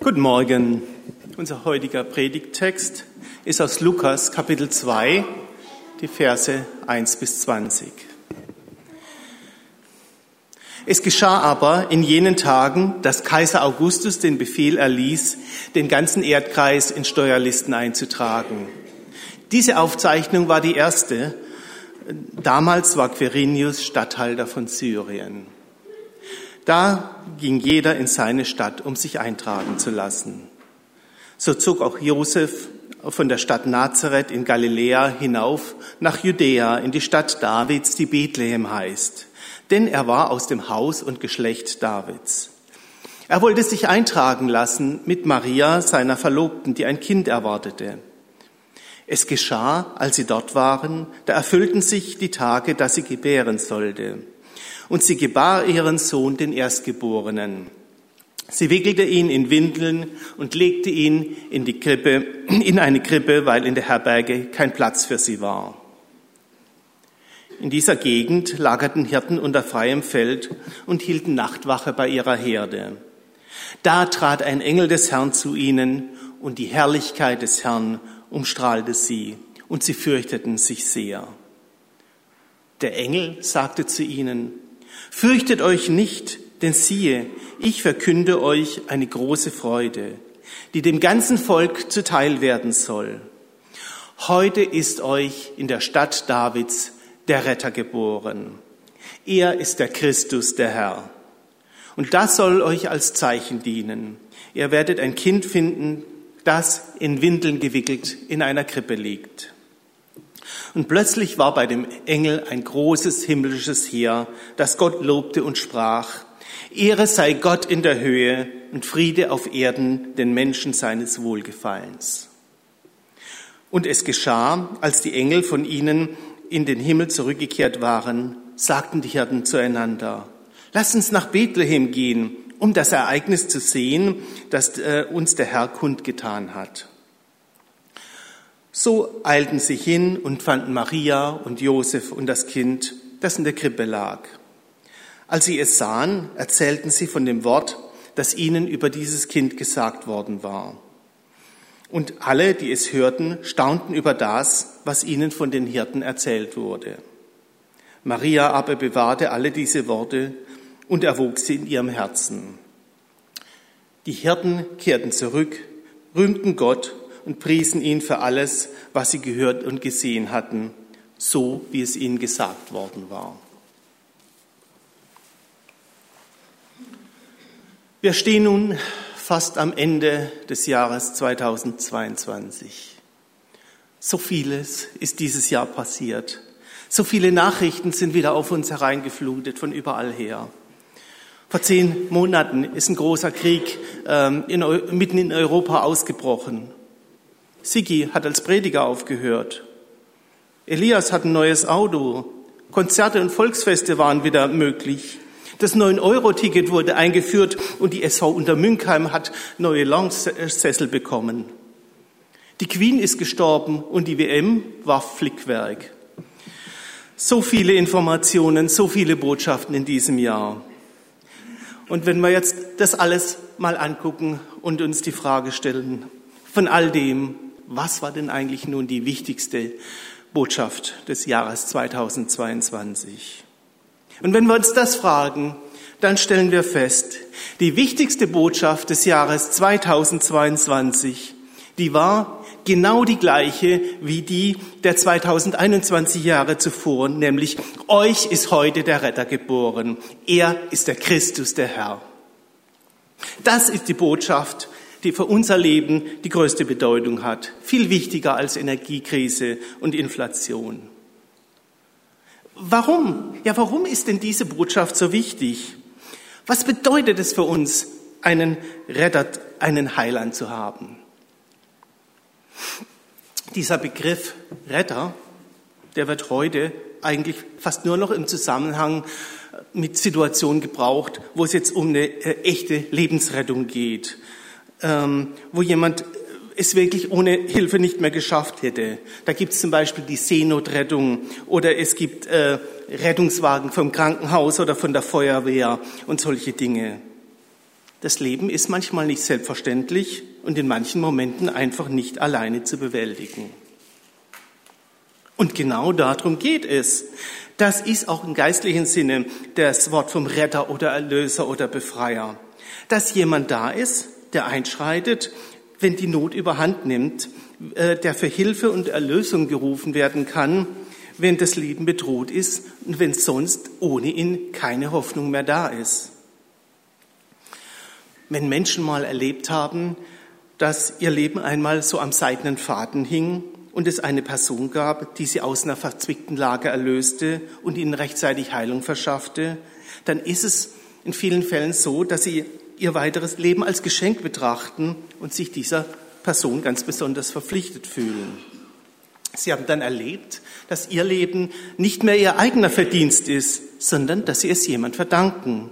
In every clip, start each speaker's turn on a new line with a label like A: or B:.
A: Guten Morgen. Unser heutiger Predigttext ist aus Lukas Kapitel 2, die Verse 1 bis 20. Es geschah aber in jenen Tagen, dass Kaiser Augustus den Befehl erließ, den ganzen Erdkreis in Steuerlisten einzutragen. Diese Aufzeichnung war die erste. Damals war Quirinius Statthalter von Syrien. Da ging jeder in seine Stadt, um sich eintragen zu lassen. So zog auch Josef von der Stadt Nazareth in Galiläa hinauf nach Judäa in die Stadt Davids, die Bethlehem heißt, denn er war aus dem Haus und Geschlecht Davids. Er wollte sich eintragen lassen mit Maria, seiner Verlobten, die ein Kind erwartete. Es geschah, als sie dort waren, da erfüllten sich die Tage, dass sie gebären sollte. Und sie gebar ihren Sohn, den Erstgeborenen. Sie wickelte ihn in Windeln und legte ihn in die Krippe, in eine Krippe, weil in der Herberge kein Platz für sie war. In dieser Gegend lagerten Hirten unter freiem Feld und hielten Nachtwache bei ihrer Herde. Da trat ein Engel des Herrn zu ihnen und die Herrlichkeit des Herrn umstrahlte sie und sie fürchteten sich sehr. Der Engel sagte zu ihnen, Fürchtet euch nicht, denn siehe, ich verkünde euch eine große Freude, die dem ganzen Volk zuteil werden soll. Heute ist euch in der Stadt Davids der Retter geboren. Er ist der Christus, der Herr. Und das soll euch als Zeichen dienen. Ihr werdet ein Kind finden, das in Windeln gewickelt in einer Krippe liegt. Und plötzlich war bei dem Engel ein großes himmlisches Heer, das Gott lobte und sprach, Ehre sei Gott in der Höhe und Friede auf Erden den Menschen seines Wohlgefallens. Und es geschah, als die Engel von ihnen in den Himmel zurückgekehrt waren, sagten die Hirten zueinander, Lass uns nach Bethlehem gehen, um das Ereignis zu sehen, das äh, uns der Herr kundgetan hat. So eilten sie hin und fanden Maria und Josef und das Kind, das in der Krippe lag. Als sie es sahen, erzählten sie von dem Wort, das ihnen über dieses Kind gesagt worden war. Und alle, die es hörten, staunten über das, was ihnen von den Hirten erzählt wurde. Maria aber bewahrte alle diese Worte und erwog sie in ihrem Herzen. Die Hirten kehrten zurück, rühmten Gott und priesen ihn für alles, was sie gehört und gesehen hatten, so wie es ihnen gesagt worden war. Wir stehen nun fast am Ende des Jahres 2022. So vieles ist dieses Jahr passiert. So viele Nachrichten sind wieder auf uns hereingeflutet von überall her. Vor zehn Monaten ist ein großer Krieg ähm, in, mitten in Europa ausgebrochen. Sigi hat als Prediger aufgehört. Elias hat ein neues Auto. Konzerte und Volksfeste waren wieder möglich. Das 9-Euro-Ticket wurde eingeführt und die SV Untermünkheim hat neue Lounge-Sessel bekommen. Die Queen ist gestorben und die WM war Flickwerk. So viele Informationen, so viele Botschaften in diesem Jahr. Und wenn wir jetzt das alles mal angucken und uns die Frage stellen, von all dem, was war denn eigentlich nun die wichtigste Botschaft des Jahres 2022? Und wenn wir uns das fragen, dann stellen wir fest, die wichtigste Botschaft des Jahres 2022, die war genau die gleiche wie die der 2021 Jahre zuvor, nämlich euch ist heute der Retter geboren. Er ist der Christus, der Herr. Das ist die Botschaft, die für unser Leben die größte Bedeutung hat, viel wichtiger als Energiekrise und Inflation. Warum? Ja, warum ist denn diese Botschaft so wichtig? Was bedeutet es für uns, einen Retter, einen Heiland zu haben? Dieser Begriff Retter, der wird heute eigentlich fast nur noch im Zusammenhang mit Situationen gebraucht, wo es jetzt um eine äh, echte Lebensrettung geht ähm, wo jemand es wirklich ohne Hilfe nicht mehr geschafft hätte. Da gibt es zum Beispiel die Seenotrettung oder es gibt äh, Rettungswagen vom Krankenhaus oder von der Feuerwehr und solche Dinge. Das Leben ist manchmal nicht selbstverständlich und in manchen Momenten einfach nicht alleine zu bewältigen. Und genau darum geht es. Das ist auch im geistlichen Sinne das Wort vom Retter oder Erlöser oder Befreier. Dass jemand da ist, der einschreitet, wenn die Not überhand nimmt, äh, der für Hilfe und Erlösung gerufen werden kann, wenn das Leben bedroht ist und wenn sonst ohne ihn keine Hoffnung mehr da ist. Wenn Menschen mal erlebt haben, dass ihr Leben einmal so am seidenen Faden hing und es eine Person gab, die sie aus einer verzwickten Lage erlöste und ihnen rechtzeitig Heilung verschaffte, dann ist es in vielen Fällen so, dass sie ihr weiteres Leben als Geschenk betrachten und sich dieser Person ganz besonders verpflichtet fühlen. Sie haben dann erlebt, dass ihr Leben nicht mehr ihr eigener Verdienst ist, sondern dass sie es jemand verdanken.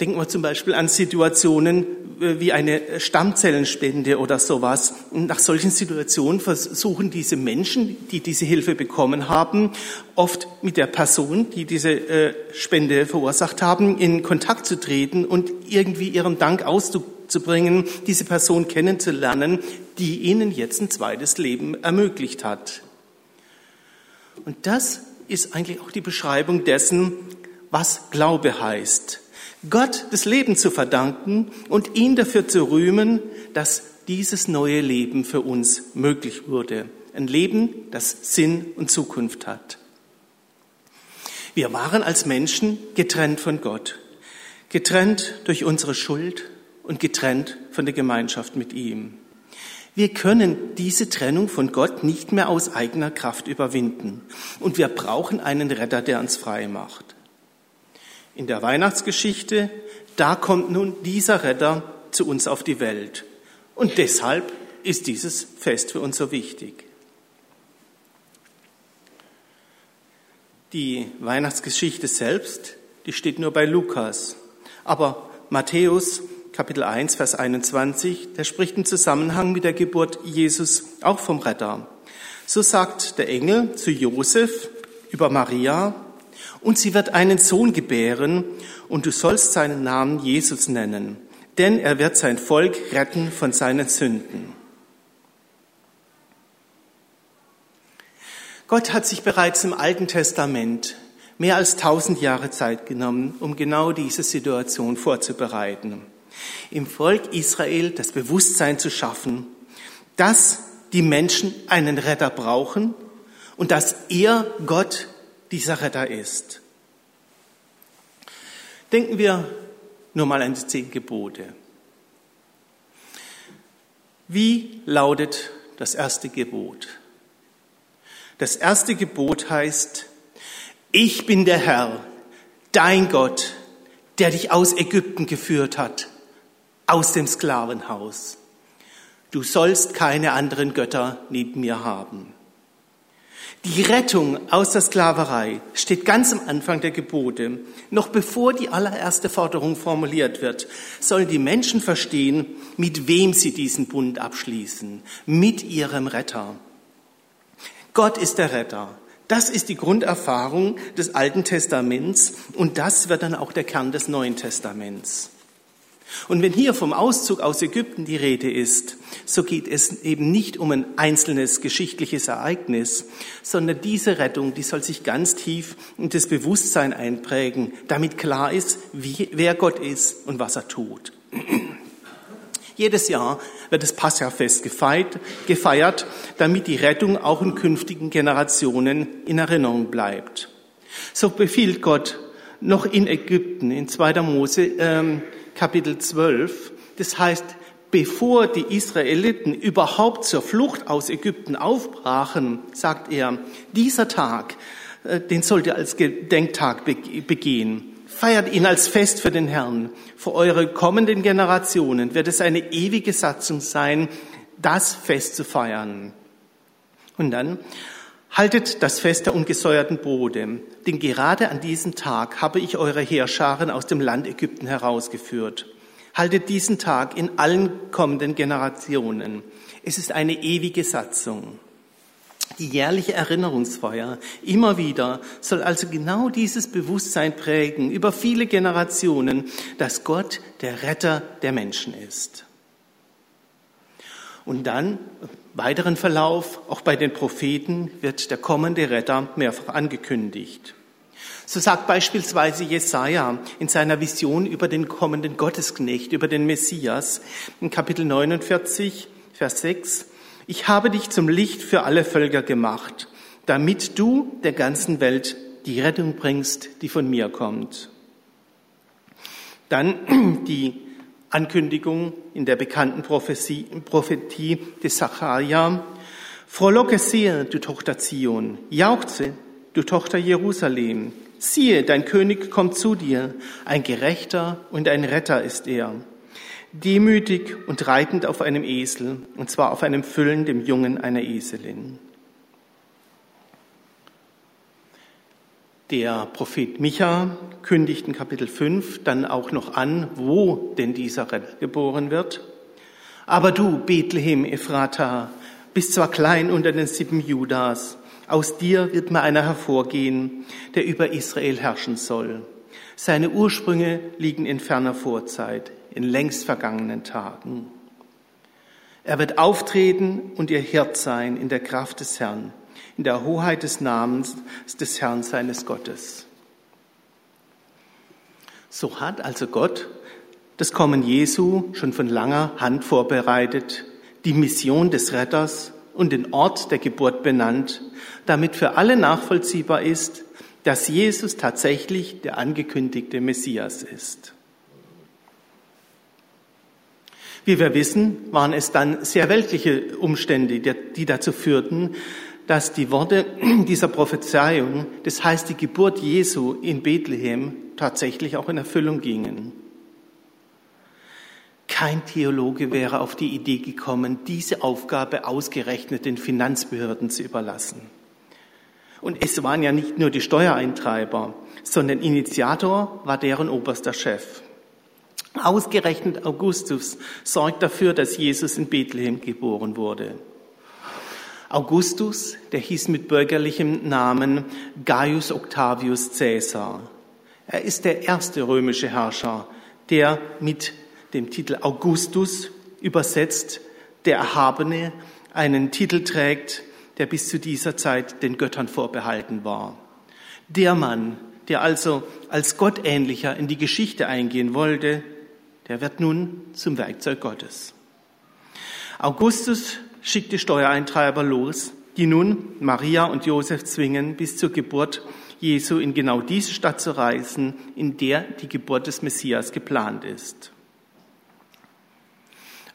A: Denken wir zum Beispiel an Situationen äh, wie eine Stammzellenspende oder sowas. nach solchen Situationen versuchen diese Menschen, die diese Hilfe bekommen haben, oft mit der Person, die diese äh, Spende verursacht haben, in Kontakt zu treten und irgendwie ihren Dank auszubringen, diese Person kennenzulernen, die ihnen jetzt ein zweites Leben ermöglicht hat. Und das ist eigentlich auch die Beschreibung dessen, was Glaube heißt. Gott das Leben zu verdanken und ihn dafür zu rühmen, dass dieses neue Leben für uns möglich wurde. Ein Leben, das Sinn und Zukunft hat. Wir waren als Menschen getrennt von Gott, getrennt durch unsere Schuld und getrennt von der Gemeinschaft mit ihm. Wir können diese Trennung von Gott nicht mehr aus eigener Kraft überwinden und wir brauchen einen Retter, der uns frei macht in der Weihnachtsgeschichte, da kommt nun dieser Retter zu uns auf die Welt. Und deshalb ist dieses Fest für uns so wichtig. Die Weihnachtsgeschichte selbst, die steht nur bei Lukas. Aber Matthäus Kapitel 1, Vers 21, der spricht im Zusammenhang mit der Geburt Jesus auch vom Retter. So sagt der Engel zu Josef über Maria, und sie wird einen Sohn gebären, und du sollst seinen Namen Jesus nennen, denn er wird sein Volk retten von seinen Sünden. Gott hat sich bereits im Alten Testament mehr als tausend Jahre Zeit genommen, um genau diese Situation vorzubereiten. Im Volk Israel das Bewusstsein zu schaffen, dass die Menschen einen Retter brauchen und dass er, Gott, dieser Retter ist. Denken wir nur mal an die zehn Gebote. Wie lautet das erste Gebot? Das erste Gebot heißt, ich bin der Herr, dein Gott, der dich aus Ägypten geführt hat, aus dem Sklavenhaus. Du sollst keine anderen Götter neben mir haben. Die Rettung aus der Sklaverei steht ganz am Anfang der Gebote. Noch bevor die allererste Forderung formuliert wird, sollen die Menschen verstehen, mit wem sie diesen Bund abschließen. Mit ihrem Retter. Gott ist der Retter. Das ist die Grunderfahrung des Alten Testaments und das wird dann auch der Kern des Neuen Testaments. Und wenn hier vom Auszug aus Ägypten die Rede ist, so geht es eben nicht um ein einzelnes geschichtliches Ereignis, sondern diese Rettung, die soll sich ganz tief in das Bewusstsein einprägen, damit klar ist, wie, wer Gott ist und was er tut. Jedes Jahr wird das Passafest gefeiert, damit die Rettung auch in künftigen Generationen in Erinnerung bleibt. So befiehlt Gott noch in Ägypten, in 2. Mose, ähm, Kapitel 12. Das heißt, bevor die Israeliten überhaupt zur Flucht aus Ägypten aufbrachen, sagt er, dieser Tag, äh, den sollt ihr als Gedenktag begehen. Feiert ihn als Fest für den Herrn. Für eure kommenden Generationen wird es eine ewige Satzung sein, das Fest zu feiern. Und dann Haltet das Fest der ungesäuerten Brote, denn gerade an diesem Tag habe ich eure Heerscharen aus dem Land Ägypten herausgeführt. Haltet diesen Tag in allen kommenden Generationen. Es ist eine ewige Satzung. Die jährliche Erinnerungsfeier immer wieder soll also genau dieses Bewusstsein prägen über viele Generationen, dass Gott der Retter der Menschen ist. Und dann, weiteren Verlauf, auch bei den Propheten wird der kommende Retter mehrfach angekündigt. So sagt beispielsweise Jesaja in seiner Vision über den kommenden Gottesknecht, über den Messias, in Kapitel 49, Vers 6, ich habe dich zum Licht für alle Völker gemacht, damit du der ganzen Welt die Rettung bringst, die von mir kommt. Dann die Ankündigung in der bekannten Prophetie, Prophetie des Sacharja. Frohlocke sehr, du Tochter Zion, jauchze, du Tochter Jerusalem. Siehe, dein König kommt zu dir, ein Gerechter und ein Retter ist er demütig und reitend auf einem Esel, und zwar auf einem Füllen, dem Jungen einer Eselin. Der Prophet Micha kündigt in Kapitel 5 dann auch noch an, wo denn dieser Retter geboren wird. Aber du, Bethlehem Ephrata, bist zwar klein unter den Sippen Judas, aus dir wird mir einer hervorgehen, der über Israel herrschen soll. Seine Ursprünge liegen in ferner Vorzeit in längst vergangenen Tagen. Er wird auftreten und ihr Hirt sein in der Kraft des Herrn, in der Hoheit des Namens des Herrn seines Gottes. So hat also Gott das Kommen Jesu schon von langer Hand vorbereitet, die Mission des Retters und den Ort der Geburt benannt, damit für alle nachvollziehbar ist, dass Jesus tatsächlich der angekündigte Messias ist. Wie wir wissen, waren es dann sehr weltliche Umstände, die dazu führten, dass die Worte dieser Prophezeiung, das heißt die Geburt Jesu in Bethlehem, tatsächlich auch in Erfüllung gingen. Kein Theologe wäre auf die Idee gekommen, diese Aufgabe ausgerechnet den Finanzbehörden zu überlassen. Und es waren ja nicht nur die Steuereintreiber, sondern Initiator war deren oberster Chef. Ausgerechnet Augustus sorgt dafür, dass Jesus in Bethlehem geboren wurde. Augustus, der hieß mit bürgerlichem Namen Gaius Octavius Caesar. Er ist der erste römische Herrscher, der mit dem Titel Augustus übersetzt der Erhabene einen Titel trägt, der bis zu dieser Zeit den Göttern vorbehalten war. Der Mann, der also als Gottähnlicher in die Geschichte eingehen wollte, der wird nun zum Werkzeug Gottes. Augustus schickt die Steuereintreiber los, die nun Maria und Josef zwingen, bis zur Geburt Jesu in genau diese Stadt zu reisen, in der die Geburt des Messias geplant ist.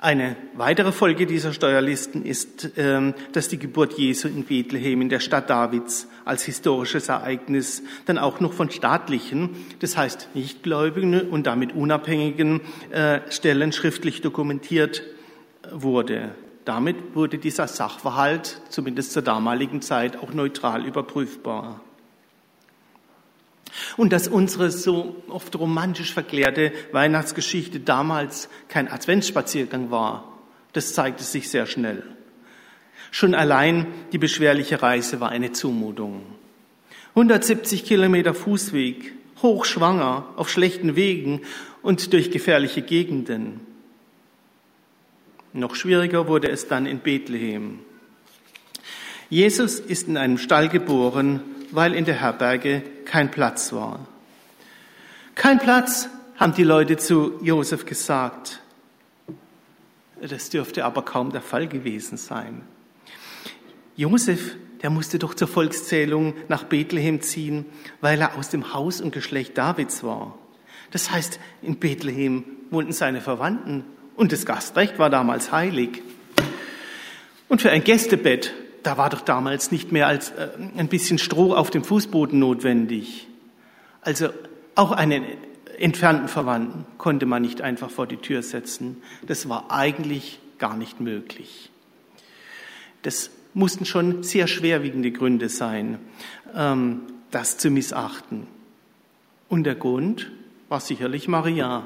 A: Eine weitere Folge dieser Steuerlisten ist, ähm, dass die Geburt Jesu in Bethlehem in der Stadt Davids als historisches Ereignis dann auch noch von staatlichen, das heißt nichtgläubigen und damit unabhängigen äh, Stellen schriftlich dokumentiert wurde. Damit wurde dieser Sachverhalt zumindest zur damaligen Zeit auch neutral überprüfbar. Und dass unsere so oft romantisch verklärte Weihnachtsgeschichte damals kein Adventsspaziergang war, das zeigte sich sehr schnell. Schon allein die beschwerliche Reise war eine Zumutung. 170 Kilometer Fußweg, hochschwanger, auf schlechten Wegen und durch gefährliche Gegenden. Noch schwieriger wurde es dann in Bethlehem. Jesus ist in einem Stall geboren, weil in der Herberge kein Platz war. Kein Platz, haben die Leute zu Josef gesagt. Das dürfte aber kaum der Fall gewesen sein. Josef, der musste doch zur Volkszählung nach Bethlehem ziehen, weil er aus dem Haus und Geschlecht Davids war. Das heißt, in Bethlehem wohnten seine Verwandten und das Gastrecht war damals heilig. Und für ein Gästebett da war doch damals nicht mehr als äh, ein bisschen Stroh auf dem Fußboden notwendig. Also auch einen entfernten Verwandten konnte man nicht einfach vor die Tür setzen. Das war eigentlich gar nicht möglich. Das mussten schon sehr schwerwiegende Gründe sein, ähm, das zu missachten. Und der Grund war sicherlich Maria.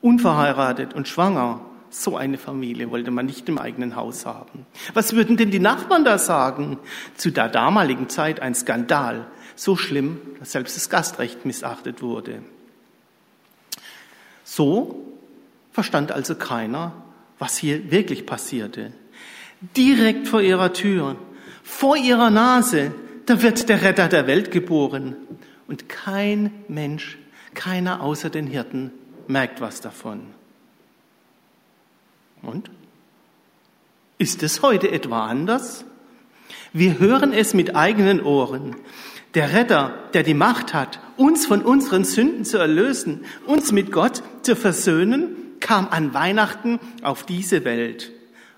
A: Unverheiratet und schwanger So eine Familie wollte man nicht im eigenen Haus haben. Was würden denn die Nachbarn da sagen? Zu der damaligen Zeit ein Skandal. So schlimm, dass selbst das Gastrecht missachtet wurde. So verstand also keiner, was hier wirklich passierte. Direkt vor ihrer Tür, vor ihrer Nase, da wird der Retter der Welt geboren. Und kein Mensch, keiner außer den Hirten merkt was davon. Und? Ist es heute etwa anders? Wir hören es mit eigenen Ohren. Der Retter, der die Macht hat, uns von unseren Sünden zu erlösen, uns mit Gott zu versöhnen, kam an Weihnachten auf diese Welt.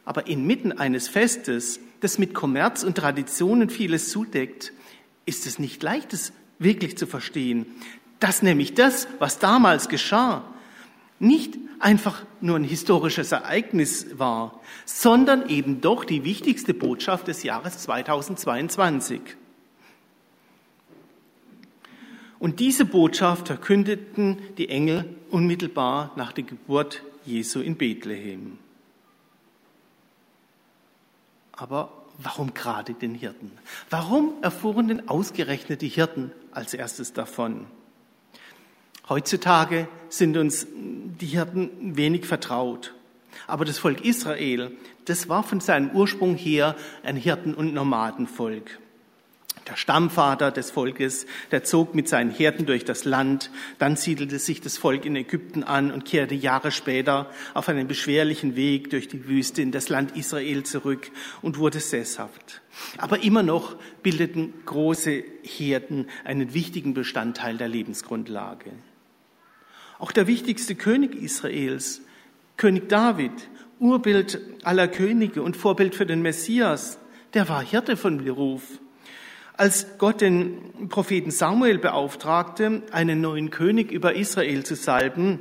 A: Aber inmitten eines Festes, das mit Kommerz und Traditionen vieles zudeckt, ist es nicht leicht, es wirklich zu verstehen, dass nämlich das, was damals geschah, nicht einfach nur ein historisches Ereignis war, sondern eben doch die wichtigste Botschaft des Jahres 2022. Und diese Botschaft verkündeten die Engel unmittelbar nach der Geburt Jesu in Bethlehem. Aber warum gerade den Hirten? Warum erfuhren denn ausgerechnet die Hirten als erstes davon? Heutzutage sind uns die Hirten wenig vertraut. Aber das Volk Israel, das war von seinem Ursprung her ein Hirten- und Nomadenvolk. Der Stammvater des Volkes, der zog mit seinen Herden durch das Land, dann siedelte sich das Volk in Ägypten an und kehrte Jahre später auf einem beschwerlichen Weg durch die Wüste in das Land Israel zurück und wurde sesshaft. Aber immer noch bildeten große Herden einen wichtigen Bestandteil der Lebensgrundlage. Auch der wichtigste König Israels, König David, Urbild aller Könige und Vorbild für den Messias, der war Hirte von Beruf. Als Gott den Propheten Samuel beauftragte, einen neuen König über Israel zu salben,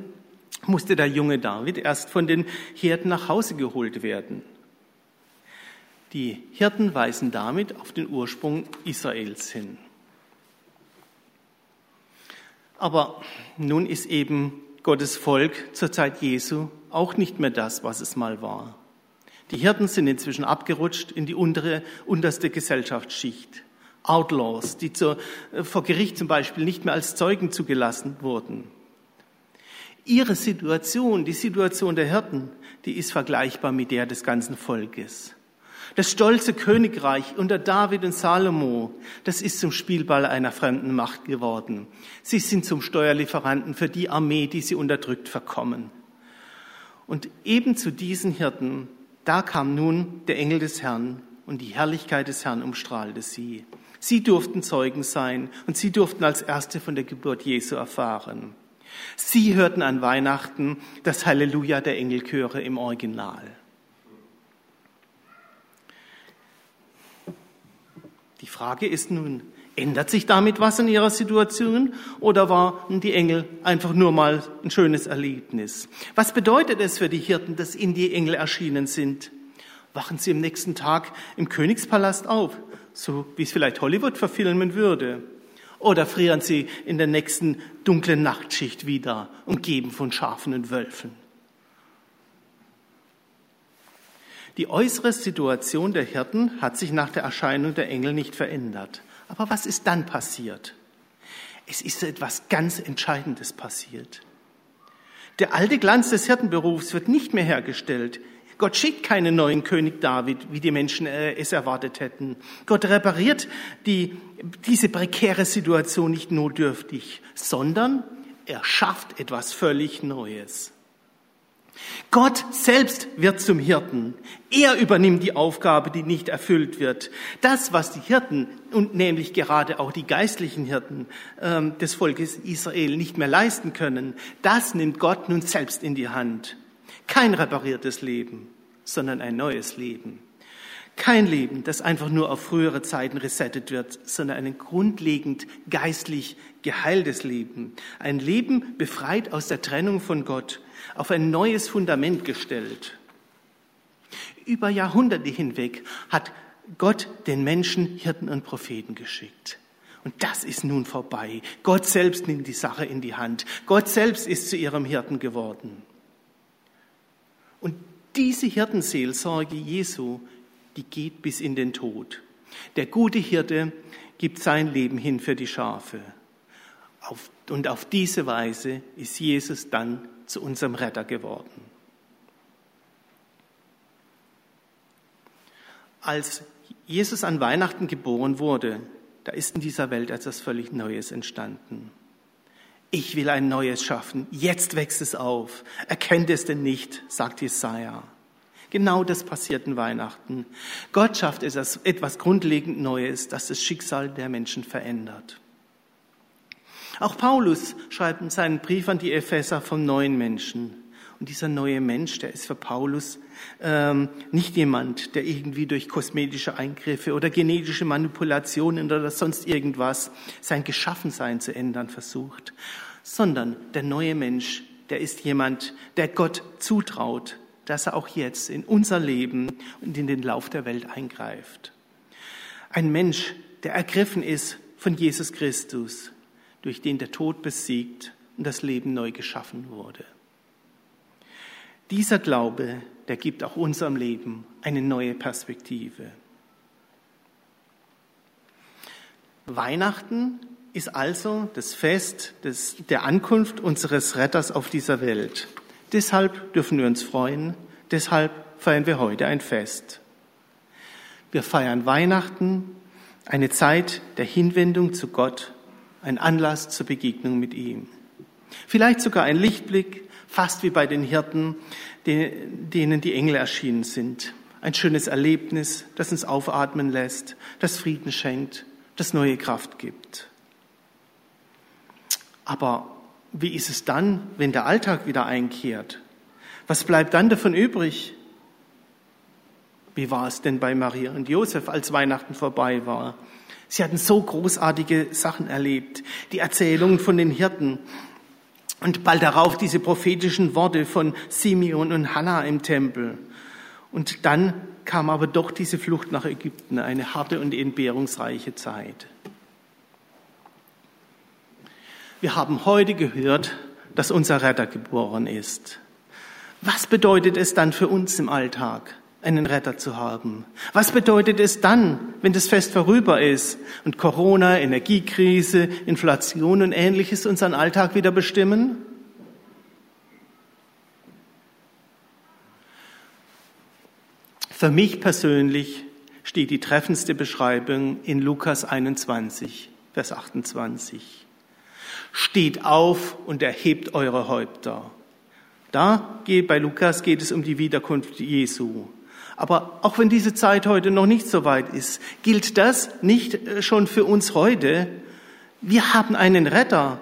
A: musste der junge David erst von den Hirten nach Hause geholt werden. Die Hirten weisen damit auf den Ursprung Israels hin. Aber nun ist eben Gottes Volk zur Zeit Jesu auch nicht mehr das, was es mal war. Die Hirten sind inzwischen abgerutscht in die untere, unterste Gesellschaftsschicht. Outlaws, die zur, äh, vor Gericht zum Beispiel nicht mehr als Zeugen zugelassen wurden. Ihre Situation, die Situation der Hirten, die ist vergleichbar mit der des ganzen Volkes. Das stolze Königreich unter David und Salomo, das ist zum Spielball einer fremden Macht geworden. Sie sind zum Steuerlieferanten für die Armee, die sie unterdrückt, verkommen. Und eben zu diesen Hirten, da kam nun der Engel des Herrn und die Herrlichkeit des Herrn umstrahlte sie. Sie durften Zeugen sein und sie durften als Erste von der Geburt Jesu erfahren. Sie hörten an Weihnachten das Halleluja der Engelchöre im Original. Die Frage ist nun, ändert sich damit was in ihrer Situation oder waren die Engel einfach nur mal ein schönes Erlebnis? Was bedeutet es für die Hirten, dass ihnen die Engel erschienen sind? Wachen sie am nächsten Tag im Königspalast auf, so wie es vielleicht Hollywood verfilmen würde? Oder frieren sie in der nächsten dunklen Nachtschicht wieder, umgeben von Schafen und Wölfen? Die äußere Situation der Hirten hat sich nach der Erscheinung der Engel nicht verändert. Aber was ist dann passiert? Es ist etwas ganz Entscheidendes passiert. Der alte Glanz des Hirtenberufs wird nicht mehr hergestellt. Gott schickt keinen neuen König David, wie die Menschen äh, es erwartet hätten. Gott repariert die, diese prekäre Situation nicht notdürftig, sondern er schafft etwas völlig Neues. Gott selbst wird zum Hirten. Er übernimmt die Aufgabe, die nicht erfüllt wird. Das, was die Hirten und nämlich gerade auch die geistlichen Hirten ähm, des Volkes Israel nicht mehr leisten können, das nimmt Gott nun selbst in die Hand. Kein repariertes Leben, sondern ein neues Leben. Kein Leben, das einfach nur auf frühere Zeiten resettet wird, sondern ein grundlegend geistlich geheiltes Leben. Ein Leben befreit aus der Trennung von Gott auf ein neues Fundament gestellt. Über Jahrhunderte hinweg hat Gott den Menschen Hirten und Propheten geschickt. Und das ist nun vorbei. Gott selbst nimmt die Sache in die Hand. Gott selbst ist zu ihrem Hirten geworden. Und diese Hirtenseelsorge Jesu, die geht bis in den Tod. Der gute Hirte gibt sein Leben hin für die Schafe. und auf diese Weise ist Jesus dann zu unserem Retter geworden. Als Jesus an Weihnachten geboren wurde, da ist in dieser Welt etwas völlig Neues entstanden. Ich will ein Neues schaffen. Jetzt wächst es auf. Erkennt es denn nicht, sagt Jesaja. Genau das passiert in Weihnachten. Gott schafft etwas grundlegend Neues, das das Schicksal der Menschen verändert. Auch Paulus schreibt in seinen Brief an die Epheser vom neuen Menschen. Und dieser neue Mensch, der ist für Paulus ähm, nicht jemand, der irgendwie durch kosmetische Eingriffe oder genetische Manipulationen oder sonst irgendwas sein Geschaffensein zu ändern versucht, sondern der neue Mensch, der ist jemand, der Gott zutraut, dass er auch jetzt in unser Leben und in den Lauf der Welt eingreift. Ein Mensch, der ergriffen ist von Jesus Christus, durch den der Tod besiegt und das Leben neu geschaffen wurde. Dieser Glaube, der gibt auch unserem Leben eine neue Perspektive. Weihnachten ist also das Fest des, der Ankunft unseres Retters auf dieser Welt. Deshalb dürfen wir uns freuen, deshalb feiern wir heute ein Fest. Wir feiern Weihnachten, eine Zeit der Hinwendung zu Gott, ein Anlass zur Begegnung mit ihm. Vielleicht sogar ein Lichtblick fast wie bei den Hirten, denen die Engel erschienen sind. Ein schönes Erlebnis, das uns aufatmen lässt, das Frieden schenkt, das neue Kraft gibt. Aber wie ist es dann, wenn der Alltag wieder einkehrt? Was bleibt dann davon übrig? Wie war es denn bei Maria und Josef, als Weihnachten vorbei war? Sie hatten so großartige Sachen erlebt. Die Erzählungen von den Hirten, und bald darauf diese prophetischen Worte von Simeon und Hannah im Tempel. Und dann kam aber doch diese Flucht nach Ägypten, eine harte und entbehrungsreiche Zeit. Wir haben heute gehört, dass unser Retter geboren ist. Was bedeutet es dann für uns im Alltag, einen Retter zu haben? Was bedeutet es dann, wenn das Fest vorüber ist und Corona, Energiekrise, Inflation und ähnliches unseren Alltag wieder bestimmen? Für mich persönlich steht die treffendste Beschreibung in Lukas 21, Vers 28. Steht auf und erhebt eure Häupter. Da geht, bei Lukas geht es um die Wiederkunft Jesu. Aber auch wenn diese Zeit heute noch nicht so weit ist, gilt das nicht äh, schon für uns heute. Wir haben einen Retter.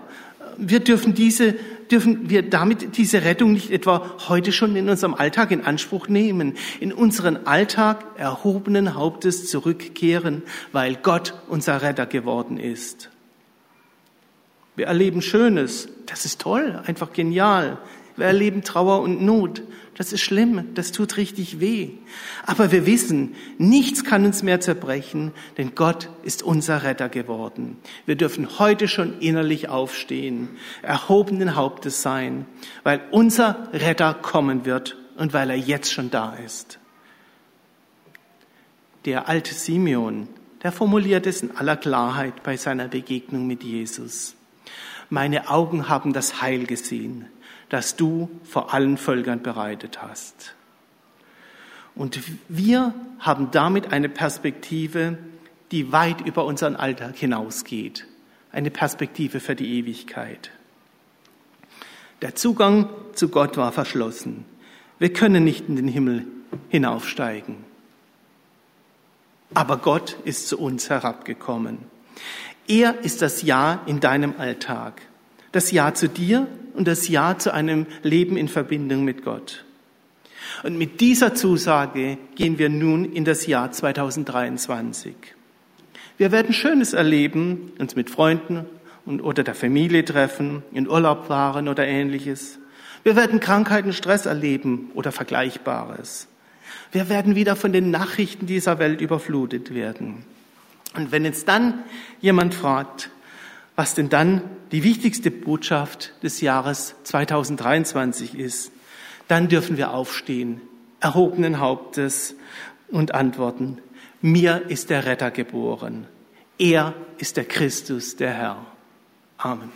A: Wir dürfen diese, dürfen wir damit diese Rettung nicht etwa heute schon in unserem Alltag in Anspruch nehmen, in unseren Alltag erhobenen Hauptes zurückkehren, weil Gott unser Retter geworden ist. Wir erleben Schönes. Das ist toll, einfach genial. Wir erleben Trauer und Not. Das ist schlimm, das tut richtig weh. Aber wir wissen, nichts kann uns mehr zerbrechen, denn Gott ist unser Retter geworden. Wir dürfen heute schon innerlich aufstehen, erhobenen Hauptes sein, weil unser Retter kommen wird und weil er jetzt schon da ist. Der alte Simeon, der formuliert es in aller Klarheit bei seiner Begegnung mit Jesus. Meine Augen haben das Heil gesehen das du vor allen Völkern bereitet hast. Und wir haben damit eine Perspektive, die weit über unseren Alltag hinausgeht. Eine Perspektive für die Ewigkeit. Der Zugang zu Gott war verschlossen. Wir können nicht in den Himmel hinaufsteigen. Aber Gott ist zu uns herabgekommen. Er ist das Ja in deinem Alltag. Das Ja zu dir und das Ja zu einem Leben in Verbindung mit Gott. Und mit dieser Zusage gehen wir nun in das Jahr 2023. Wir werden Schönes erleben, uns mit Freunden und, oder der Familie treffen, in Urlaub fahren oder ähnliches. Wir werden Krankheiten, Stress erleben oder Vergleichbares. Wir werden wieder von den Nachrichten dieser Welt überflutet werden. Und wenn jetzt dann jemand fragt, was denn dann die wichtigste Botschaft des Jahres 2023 ist, dann dürfen wir aufstehen erhobenen Hauptes und antworten, mir ist der Retter geboren. Er ist der Christus, der Herr. Amen.